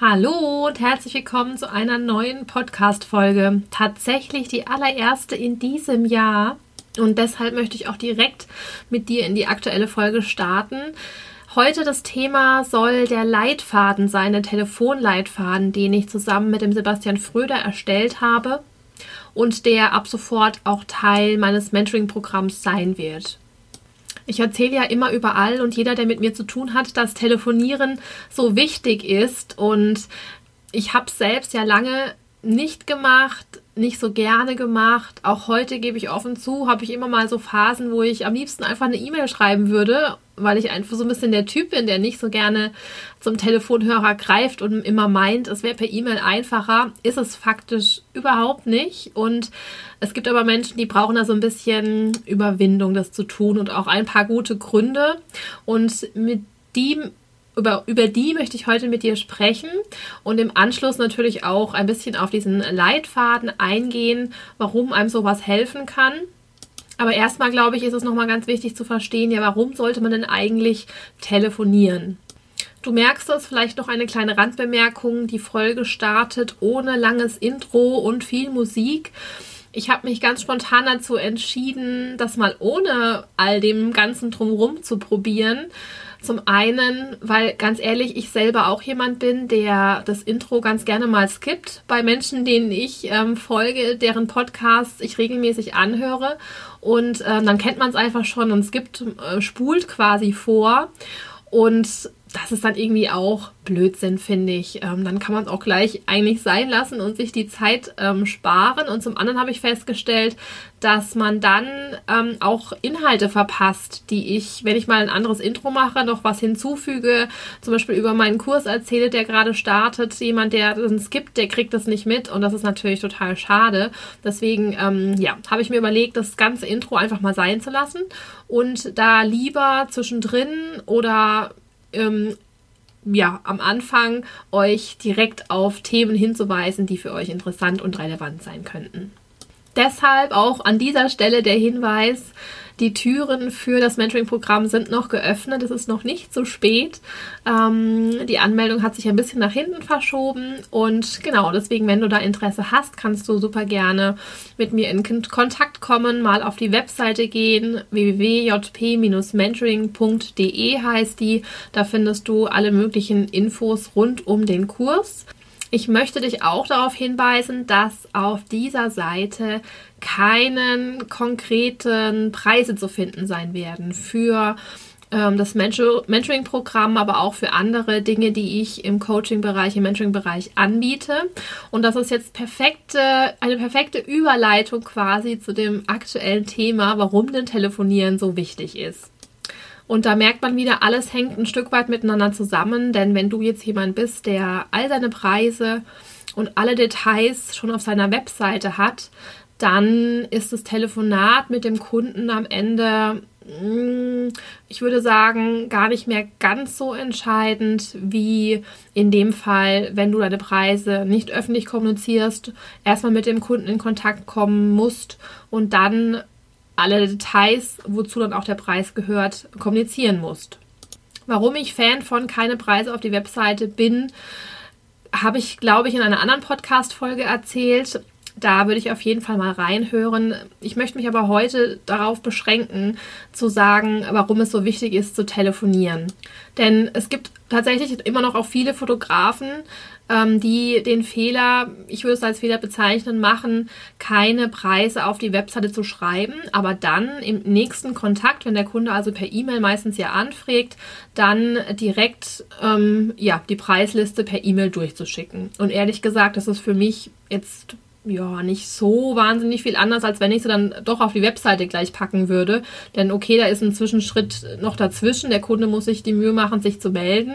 Hallo und herzlich willkommen zu einer neuen Podcast-Folge. Tatsächlich die allererste in diesem Jahr. Und deshalb möchte ich auch direkt mit dir in die aktuelle Folge starten. Heute das Thema soll der Leitfaden sein, der Telefonleitfaden, den ich zusammen mit dem Sebastian Fröder erstellt habe und der ab sofort auch Teil meines Mentoring-Programms sein wird. Ich erzähle ja immer überall und jeder, der mit mir zu tun hat, dass Telefonieren so wichtig ist. Und ich habe selbst ja lange nicht gemacht, nicht so gerne gemacht. Auch heute gebe ich offen zu, habe ich immer mal so Phasen, wo ich am liebsten einfach eine E-Mail schreiben würde, weil ich einfach so ein bisschen der Typ bin, der nicht so gerne zum Telefonhörer greift und immer meint, es wäre per E-Mail einfacher. Ist es faktisch überhaupt nicht. Und es gibt aber Menschen, die brauchen da so ein bisschen Überwindung, das zu tun und auch ein paar gute Gründe. Und mit die über, über die möchte ich heute mit dir sprechen und im Anschluss natürlich auch ein bisschen auf diesen Leitfaden eingehen, warum einem sowas helfen kann. Aber erstmal glaube ich, ist es nochmal ganz wichtig zu verstehen, ja, warum sollte man denn eigentlich telefonieren? Du merkst es, vielleicht noch eine kleine Randbemerkung. Die Folge startet ohne langes Intro und viel Musik. Ich habe mich ganz spontan dazu entschieden, das mal ohne all dem ganzen drumherum zu probieren zum einen, weil ganz ehrlich, ich selber auch jemand bin, der das Intro ganz gerne mal skippt bei Menschen, denen ich ähm, folge, deren Podcasts ich regelmäßig anhöre. Und äh, dann kennt man es einfach schon und skippt, äh, spult quasi vor. Und das ist dann irgendwie auch Blödsinn, finde ich. Ähm, dann kann man es auch gleich eigentlich sein lassen und sich die Zeit ähm, sparen. Und zum anderen habe ich festgestellt, dass man dann ähm, auch Inhalte verpasst, die ich, wenn ich mal ein anderes Intro mache, noch was hinzufüge, zum Beispiel über meinen Kurs erzähle, der gerade startet. Jemand, der dann skippt, der kriegt das nicht mit und das ist natürlich total schade. Deswegen, ähm, ja, habe ich mir überlegt, das ganze Intro einfach mal sein zu lassen und da lieber zwischendrin oder ähm, ja, am Anfang euch direkt auf Themen hinzuweisen, die für euch interessant und relevant sein könnten. Deshalb auch an dieser Stelle der Hinweis, die Türen für das Mentoring-Programm sind noch geöffnet. Es ist noch nicht so spät. Ähm, die Anmeldung hat sich ein bisschen nach hinten verschoben. Und genau, deswegen, wenn du da Interesse hast, kannst du super gerne mit mir in Kontakt kommen, mal auf die Webseite gehen. www.jp-mentoring.de heißt die. Da findest du alle möglichen Infos rund um den Kurs. Ich möchte dich auch darauf hinweisen, dass auf dieser Seite keinen konkreten Preise zu finden sein werden für ähm, das Mentoring-Programm, aber auch für andere Dinge, die ich im Coaching-Bereich, im Mentoring-Bereich anbiete. Und das ist jetzt perfekte, eine perfekte Überleitung quasi zu dem aktuellen Thema, warum denn Telefonieren so wichtig ist. Und da merkt man wieder, alles hängt ein Stück weit miteinander zusammen, denn wenn du jetzt jemand bist, der all seine Preise und alle Details schon auf seiner Webseite hat, dann ist das Telefonat mit dem Kunden am Ende, mm, ich würde sagen, gar nicht mehr ganz so entscheidend wie in dem Fall, wenn du deine Preise nicht öffentlich kommunizierst, erstmal mit dem Kunden in Kontakt kommen musst und dann alle Details, wozu dann auch der Preis gehört, kommunizieren musst. Warum ich Fan von keine Preise auf die Webseite bin, habe ich, glaube ich, in einer anderen Podcast-Folge erzählt. Da würde ich auf jeden Fall mal reinhören. Ich möchte mich aber heute darauf beschränken, zu sagen, warum es so wichtig ist, zu telefonieren. Denn es gibt tatsächlich immer noch auch viele Fotografen, ähm, die den Fehler, ich würde es als Fehler bezeichnen, machen, keine Preise auf die Webseite zu schreiben, aber dann im nächsten Kontakt, wenn der Kunde also per E-Mail meistens ja anfragt, dann direkt ähm, ja, die Preisliste per E-Mail durchzuschicken. Und ehrlich gesagt, das ist für mich jetzt ja, nicht so wahnsinnig viel anders, als wenn ich sie dann doch auf die Webseite gleich packen würde. Denn okay, da ist ein Zwischenschritt noch dazwischen. Der Kunde muss sich die Mühe machen, sich zu melden.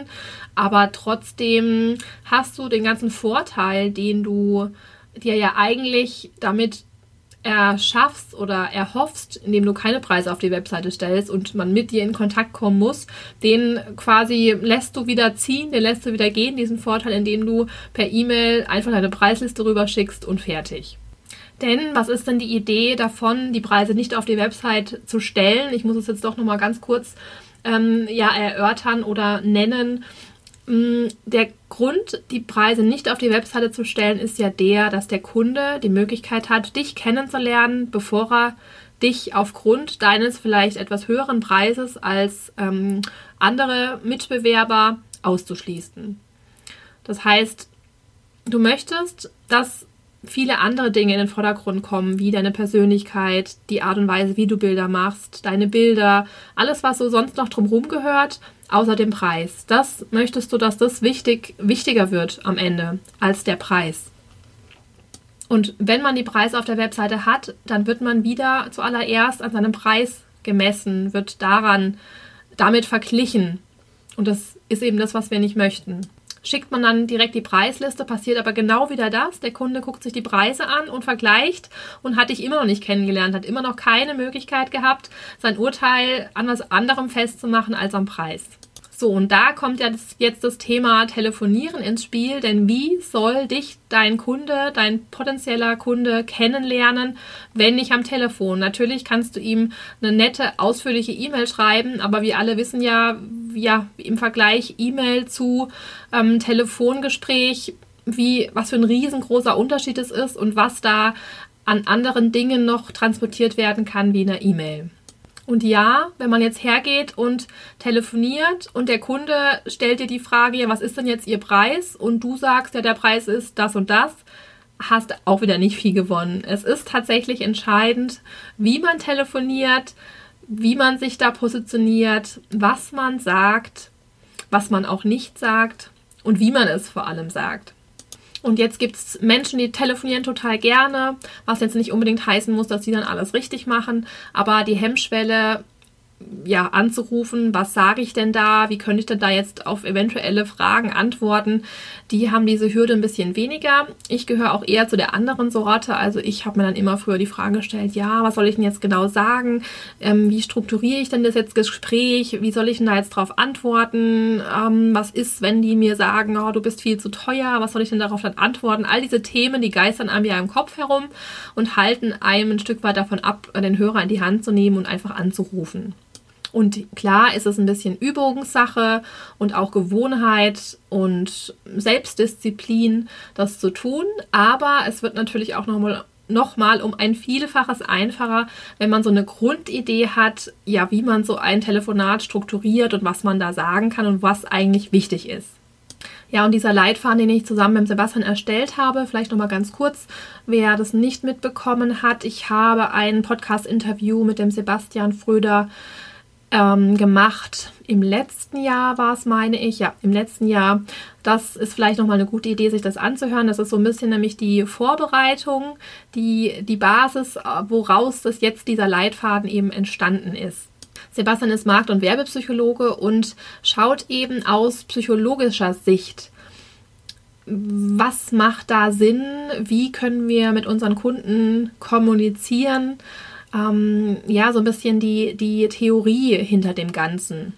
Aber trotzdem hast du den ganzen Vorteil, den du dir ja eigentlich damit erschaffst oder erhoffst, indem du keine Preise auf die Webseite stellst und man mit dir in Kontakt kommen muss, den quasi lässt du wieder ziehen, den lässt du wieder gehen, diesen Vorteil, indem du per E-Mail einfach deine Preisliste rüberschickst und fertig. Denn was ist denn die Idee davon, die Preise nicht auf die Website zu stellen? Ich muss es jetzt doch nochmal ganz kurz ähm, ja, erörtern oder nennen der Grund, die Preise nicht auf die Webseite zu stellen, ist ja der, dass der Kunde die Möglichkeit hat, dich kennenzulernen, bevor er dich aufgrund deines vielleicht etwas höheren Preises als ähm, andere Mitbewerber auszuschließen. Das heißt, du möchtest, dass viele andere Dinge in den Vordergrund kommen, wie deine Persönlichkeit, die Art und Weise, wie du Bilder machst, deine Bilder, alles, was so sonst noch drumherum gehört, außer dem Preis. Das möchtest du, dass das wichtig, wichtiger wird am Ende als der Preis. Und wenn man die Preise auf der Webseite hat, dann wird man wieder zuallererst an seinem Preis gemessen, wird daran damit verglichen. Und das ist eben das, was wir nicht möchten. Schickt man dann direkt die Preisliste, passiert aber genau wieder das. Der Kunde guckt sich die Preise an und vergleicht und hat dich immer noch nicht kennengelernt, hat immer noch keine Möglichkeit gehabt, sein Urteil an was anderem festzumachen als am Preis. So, und da kommt ja das, jetzt das Thema Telefonieren ins Spiel, denn wie soll dich dein Kunde, dein potenzieller Kunde kennenlernen, wenn nicht am Telefon? Natürlich kannst du ihm eine nette, ausführliche E-Mail schreiben, aber wir alle wissen ja, ja im Vergleich E-Mail zu ähm, Telefongespräch, wie, was für ein riesengroßer Unterschied es ist und was da an anderen Dingen noch transportiert werden kann wie in einer E-Mail. Und ja, wenn man jetzt hergeht und telefoniert und der Kunde stellt dir die Frage, ja, was ist denn jetzt Ihr Preis? Und du sagst, ja, der Preis ist das und das, hast auch wieder nicht viel gewonnen. Es ist tatsächlich entscheidend, wie man telefoniert, wie man sich da positioniert, was man sagt, was man auch nicht sagt und wie man es vor allem sagt. Und jetzt gibt es Menschen, die telefonieren total gerne, was jetzt nicht unbedingt heißen muss, dass sie dann alles richtig machen, aber die Hemmschwelle ja, anzurufen, was sage ich denn da, wie könnte ich denn da jetzt auf eventuelle Fragen antworten, die haben diese Hürde ein bisschen weniger. Ich gehöre auch eher zu der anderen Sorte, also ich habe mir dann immer früher die Frage gestellt, ja, was soll ich denn jetzt genau sagen, ähm, wie strukturiere ich denn das jetzt Gespräch, wie soll ich denn da jetzt drauf antworten, ähm, was ist, wenn die mir sagen, oh, du bist viel zu teuer, was soll ich denn darauf dann antworten, all diese Themen, die geistern einem ja im Kopf herum und halten einem ein Stück weit davon ab, den Hörer in die Hand zu nehmen und einfach anzurufen. Und klar ist es ein bisschen Übungssache und auch Gewohnheit und Selbstdisziplin, das zu tun. Aber es wird natürlich auch nochmal nochmal um ein Vielfaches einfacher, wenn man so eine Grundidee hat, ja, wie man so ein Telefonat strukturiert und was man da sagen kann und was eigentlich wichtig ist. Ja, und dieser Leitfaden, den ich zusammen mit Sebastian erstellt habe, vielleicht nochmal ganz kurz, wer das nicht mitbekommen hat, ich habe ein Podcast-Interview mit dem Sebastian Fröder ähm, gemacht. Im letzten Jahr war es, meine ich, ja, im letzten Jahr. Das ist vielleicht nochmal eine gute Idee, sich das anzuhören. Das ist so ein bisschen nämlich die Vorbereitung, die, die Basis, äh, woraus das jetzt dieser Leitfaden eben entstanden ist. Sebastian ist Markt- und Werbepsychologe und schaut eben aus psychologischer Sicht, was macht da Sinn, wie können wir mit unseren Kunden kommunizieren, ähm, ja, so ein bisschen die, die Theorie hinter dem Ganzen.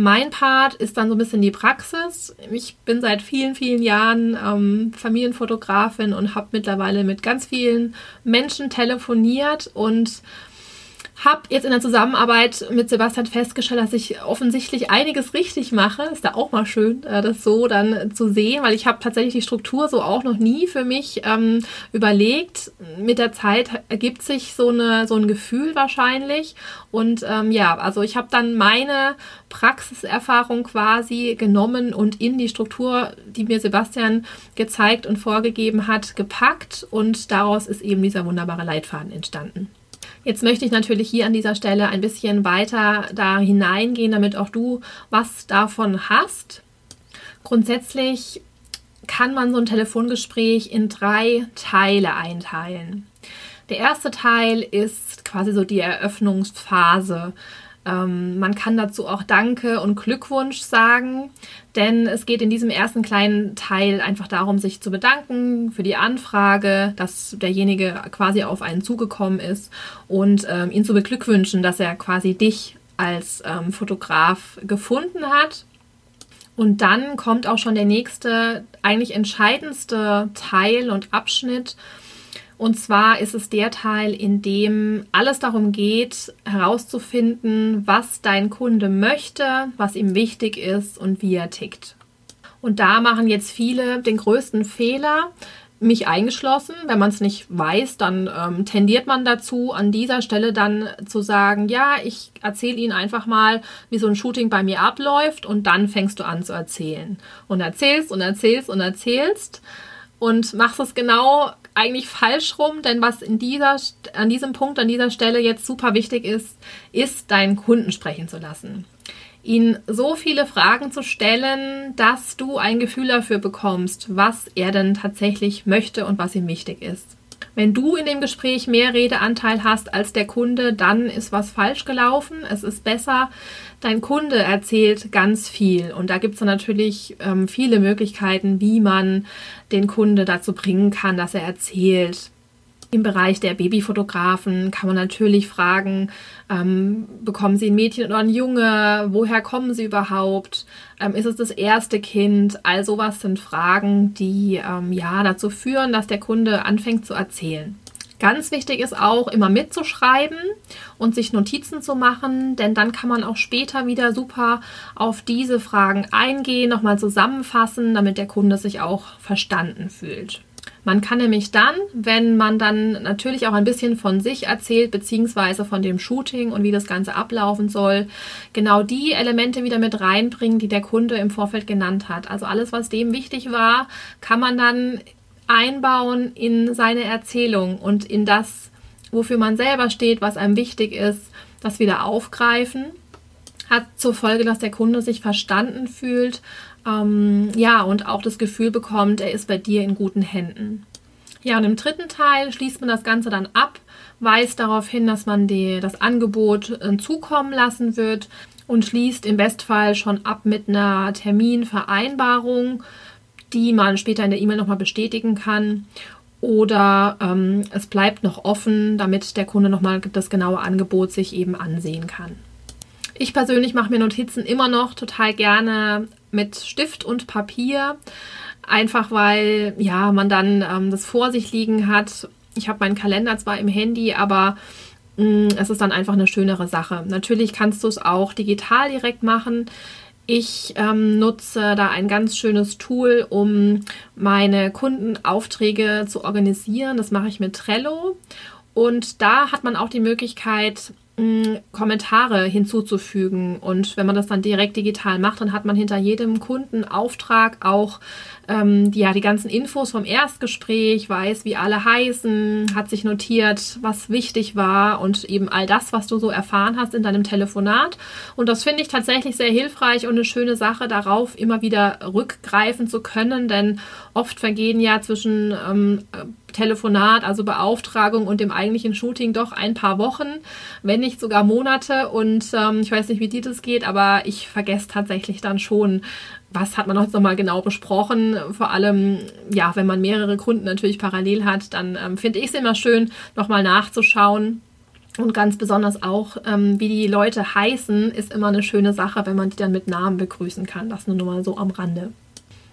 Mein Part ist dann so ein bisschen die Praxis. Ich bin seit vielen, vielen Jahren ähm, Familienfotografin und habe mittlerweile mit ganz vielen Menschen telefoniert und habe jetzt in der Zusammenarbeit mit Sebastian festgestellt, dass ich offensichtlich einiges richtig mache. Ist da auch mal schön, äh, das so dann zu sehen, weil ich habe tatsächlich die Struktur so auch noch nie für mich ähm, überlegt. Mit der Zeit ergibt sich so, eine, so ein Gefühl wahrscheinlich. Und ähm, ja, also ich habe dann meine Praxiserfahrung quasi genommen und in die Struktur, die mir Sebastian gezeigt und vorgegeben hat, gepackt. Und daraus ist eben dieser wunderbare Leitfaden entstanden. Jetzt möchte ich natürlich hier an dieser Stelle ein bisschen weiter da hineingehen, damit auch du was davon hast. Grundsätzlich kann man so ein Telefongespräch in drei Teile einteilen. Der erste Teil ist quasi so die Eröffnungsphase. Ähm, man kann dazu auch Danke und Glückwunsch sagen, denn es geht in diesem ersten kleinen Teil einfach darum, sich zu bedanken für die Anfrage, dass derjenige quasi auf einen zugekommen ist und ähm, ihn zu beglückwünschen, dass er quasi dich als ähm, Fotograf gefunden hat. Und dann kommt auch schon der nächste, eigentlich entscheidendste Teil und Abschnitt, und zwar ist es der Teil, in dem alles darum geht, herauszufinden, was dein Kunde möchte, was ihm wichtig ist und wie er tickt. Und da machen jetzt viele den größten Fehler, mich eingeschlossen. Wenn man es nicht weiß, dann ähm, tendiert man dazu, an dieser Stelle dann zu sagen, ja, ich erzähle Ihnen einfach mal, wie so ein Shooting bei mir abläuft und dann fängst du an zu erzählen. Und erzählst und erzählst und erzählst und machst es genau eigentlich falsch rum, denn was in dieser, an diesem Punkt, an dieser Stelle jetzt super wichtig ist, ist, deinen Kunden sprechen zu lassen ihn so viele Fragen zu stellen, dass du ein Gefühl dafür bekommst, was er denn tatsächlich möchte und was ihm wichtig ist. Wenn du in dem Gespräch mehr Redeanteil hast als der Kunde, dann ist was falsch gelaufen. Es ist besser, dein Kunde erzählt ganz viel. Und da gibt es natürlich ähm, viele Möglichkeiten, wie man den Kunde dazu bringen kann, dass er erzählt. Im Bereich der Babyfotografen kann man natürlich fragen, ähm, bekommen Sie ein Mädchen oder ein Junge? Woher kommen Sie überhaupt? Ähm, ist es das erste Kind? All sowas sind Fragen, die ähm, ja dazu führen, dass der Kunde anfängt zu erzählen. Ganz wichtig ist auch, immer mitzuschreiben und sich Notizen zu machen, denn dann kann man auch später wieder super auf diese Fragen eingehen, nochmal zusammenfassen, damit der Kunde sich auch verstanden fühlt. Man kann nämlich dann, wenn man dann natürlich auch ein bisschen von sich erzählt, beziehungsweise von dem Shooting und wie das Ganze ablaufen soll, genau die Elemente wieder mit reinbringen, die der Kunde im Vorfeld genannt hat. Also alles, was dem wichtig war, kann man dann einbauen in seine Erzählung und in das, wofür man selber steht, was einem wichtig ist, das wieder aufgreifen. Hat zur Folge, dass der Kunde sich verstanden fühlt ähm, ja, und auch das Gefühl bekommt, er ist bei dir in guten Händen. Ja, und im dritten Teil schließt man das Ganze dann ab, weist darauf hin, dass man die, das Angebot äh, zukommen lassen wird und schließt im Bestfall schon ab mit einer Terminvereinbarung, die man später in der E-Mail nochmal bestätigen kann. Oder ähm, es bleibt noch offen, damit der Kunde nochmal das genaue Angebot sich eben ansehen kann. Ich persönlich mache mir Notizen immer noch total gerne mit Stift und Papier, einfach weil ja man dann ähm, das vor sich liegen hat. Ich habe meinen Kalender zwar im Handy, aber mh, mm, es ist dann einfach eine schönere Sache. Natürlich kannst du es auch digital direkt machen. Ich ähm, nutze da ein ganz schönes Tool, um meine Kundenaufträge zu organisieren. Das mache ich mit Trello. Und da hat man auch die Möglichkeit, Kommentare hinzuzufügen. Und wenn man das dann direkt digital macht, dann hat man hinter jedem Kundenauftrag auch ähm, die, ja, die ganzen Infos vom Erstgespräch, weiß, wie alle heißen, hat sich notiert, was wichtig war und eben all das, was du so erfahren hast in deinem Telefonat. Und das finde ich tatsächlich sehr hilfreich und eine schöne Sache, darauf immer wieder rückgreifen zu können, denn oft vergehen ja zwischen ähm, Telefonat, also Beauftragung und dem eigentlichen Shooting doch ein paar Wochen, wenn nicht sogar Monate. Und ähm, ich weiß nicht, wie dir das geht, aber ich vergesse tatsächlich dann schon, was hat man heute nochmal genau besprochen. Vor allem, ja, wenn man mehrere Kunden natürlich parallel hat, dann ähm, finde ich es immer schön, nochmal nachzuschauen. Und ganz besonders auch, ähm, wie die Leute heißen, ist immer eine schöne Sache, wenn man die dann mit Namen begrüßen kann. Das nur mal so am Rande.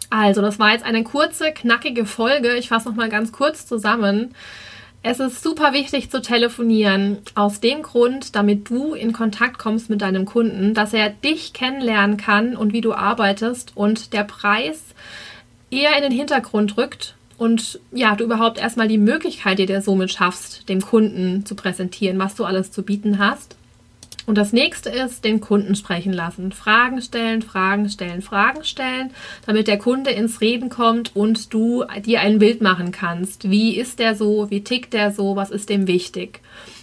Also, das war jetzt eine kurze, knackige Folge. Ich fasse noch mal ganz kurz zusammen. Es ist super wichtig zu telefonieren, aus dem Grund, damit du in Kontakt kommst mit deinem Kunden, dass er dich kennenlernen kann und wie du arbeitest und der Preis eher in den Hintergrund rückt und ja, du überhaupt erstmal die Möglichkeit, die dir somit schaffst, dem Kunden zu präsentieren, was du alles zu bieten hast. Und das nächste ist, den Kunden sprechen lassen. Fragen stellen, Fragen stellen, Fragen stellen, damit der Kunde ins Reden kommt und du dir ein Bild machen kannst. Wie ist der so? Wie tickt der so? Was ist dem wichtig?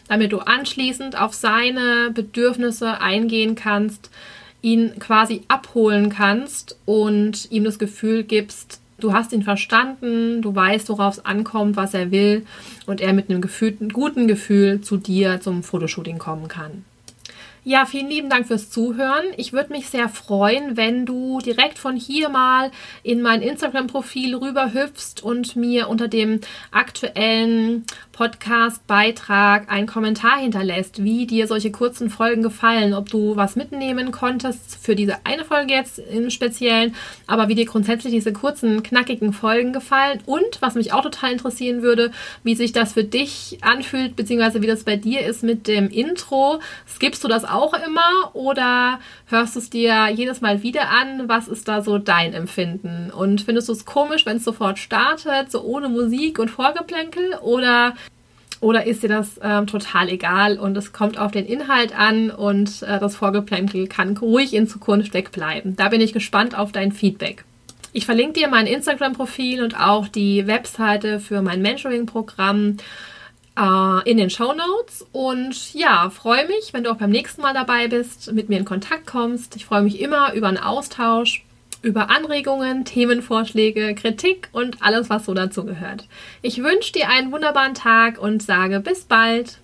Damit du anschließend auf seine Bedürfnisse eingehen kannst, ihn quasi abholen kannst und ihm das Gefühl gibst, du hast ihn verstanden, du weißt, worauf es ankommt, was er will und er mit einem gefühlten, guten Gefühl zu dir zum Fotoshooting kommen kann. Ja, vielen lieben Dank fürs Zuhören. Ich würde mich sehr freuen, wenn du direkt von hier mal in mein Instagram-Profil rüberhüpfst und mir unter dem aktuellen Podcast-Beitrag einen Kommentar hinterlässt, wie dir solche kurzen Folgen gefallen, ob du was mitnehmen konntest für diese eine Folge jetzt im Speziellen, aber wie dir grundsätzlich diese kurzen, knackigen Folgen gefallen und was mich auch total interessieren würde, wie sich das für dich anfühlt, beziehungsweise wie das bei dir ist mit dem Intro. Skippst du das auch immer oder hörst du es dir jedes Mal wieder an? Was ist da so dein Empfinden? Und findest du es komisch, wenn es sofort startet, so ohne Musik und Vorgeplänkel? Oder oder ist dir das ähm, total egal und es kommt auf den Inhalt an und äh, das Vorgeplänkel kann ruhig in Zukunft wegbleiben? Da bin ich gespannt auf dein Feedback. Ich verlinke dir mein Instagram-Profil und auch die Webseite für mein Mentoring-Programm äh, in den Show Notes. Und ja, freue mich, wenn du auch beim nächsten Mal dabei bist, mit mir in Kontakt kommst. Ich freue mich immer über einen Austausch, über Anregungen, Themenvorschläge, Kritik und alles, was so dazu gehört. Ich wünsche dir einen wunderbaren Tag und sage bis bald.